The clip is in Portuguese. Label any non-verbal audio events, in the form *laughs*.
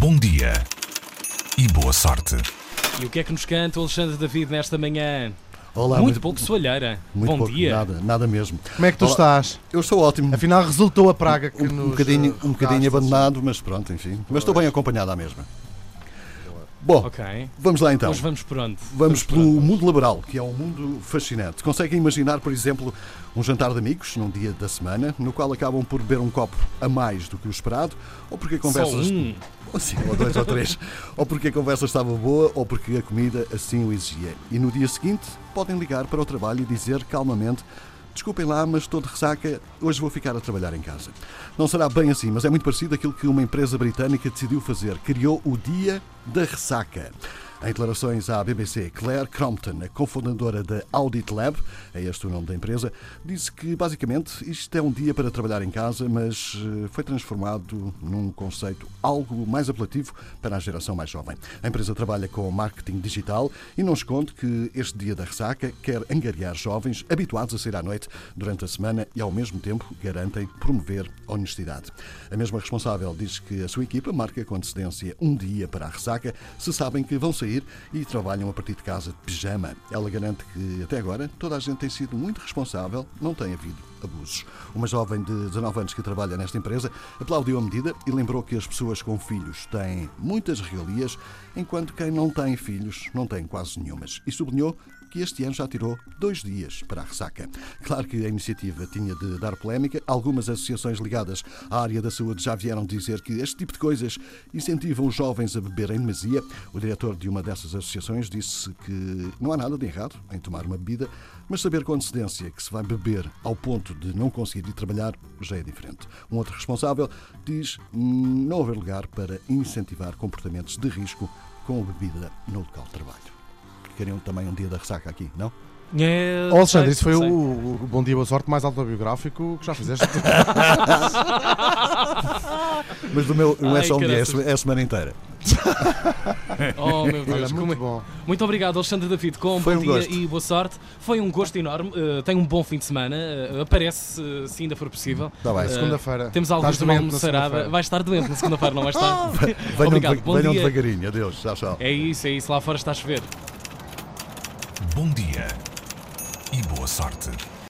Bom dia e boa sorte. E o que é que nos canta o Alexandre David nesta manhã? Olá, muito mas- pouco soalheira. muito Bom pouco, dia. Nada, nada mesmo. Como é que tu Olá. estás? Eu estou ótimo. Afinal, resultou a praga que Um, nos. um bocadinho, eh, um bocadinho abandonado, mas pronto, enfim. Mas estou bem acompanhado à mesma. Bom, Ok. vamos lá então. Hoje vamos por onde? Vamos por pelo mundo laboral, que é um mundo fascinante. Conseguem imaginar, por exemplo, um jantar de amigos num dia da semana, no qual acabam por beber um copo a mais do que o esperado, ou porque a conversa. um. Ou *laughs* sim, ou dois ou três. Ou porque a conversa estava boa, ou porque a comida assim o exigia. E no dia seguinte podem ligar para o trabalho e dizer calmamente. Desculpem lá, mas estou de ressaca, hoje vou ficar a trabalhar em casa. Não será bem assim, mas é muito parecido àquilo que uma empresa britânica decidiu fazer. Criou o Dia da Ressaca. Em declarações à BBC, Claire Crompton, a cofundadora da Audit Lab, é este o nome da empresa, disse que basicamente isto é um dia para trabalhar em casa, mas eh, foi transformado num conceito algo mais apelativo para a geração mais jovem. A empresa trabalha com marketing digital e não esconde que este dia da ressaca quer angariar jovens habituados a sair à noite durante a semana e ao mesmo tempo garantem promover honestidade. A mesma responsável diz que a sua equipa marca com antecedência um dia para a ressaca se sabem que vão sair e trabalham a partir de casa de pijama. Ela garante que até agora toda a gente tem sido muito responsável, não tem havido abusos. Uma jovem de 19 anos que trabalha nesta empresa aplaudiu a medida e lembrou que as pessoas com filhos têm muitas regalias, enquanto quem não tem filhos não tem quase nenhumas. E sublinhou que este ano já tirou dois dias para a ressaca. Claro que a iniciativa tinha de dar polémica. Algumas associações ligadas à área da saúde já vieram dizer que este tipo de coisas incentivam os jovens a beber em demasia. O diretor de uma dessas associações disse que não há nada de errado em tomar uma bebida, mas saber com antecedência que se vai beber ao ponto de não conseguir ir trabalhar já é diferente. Um outro responsável diz não haver lugar para incentivar comportamentos de risco com a bebida no local de trabalho. Queriam também um dia da ressaca aqui, não? É, Oh, Alexandre, sei, isso foi o, o Bom Dia Boa Sorte mais autobiográfico que já fizeste. *laughs* *laughs* Mas do meu não é só um dia, é é a semana inteira. *laughs* Oh, meu Deus. Olha, muito é- bom. Muito obrigado, Alexandre David, com Foi bom um dia gosto. e boa sorte. Foi um gosto enorme. Uh, tenha um bom fim de semana. Uh, aparece, uh, se ainda for possível. Está bem. Segunda-feira. Temos alguns na almoçarada. Vai estar doente na segunda-feira, não vai estar? *laughs* *laughs* Venham, Obrigado, bom venham dia. devagarinho. Adeus. Tchau, tchau. É isso, é isso. Lá fora está a chover. Bom dia e boa sorte.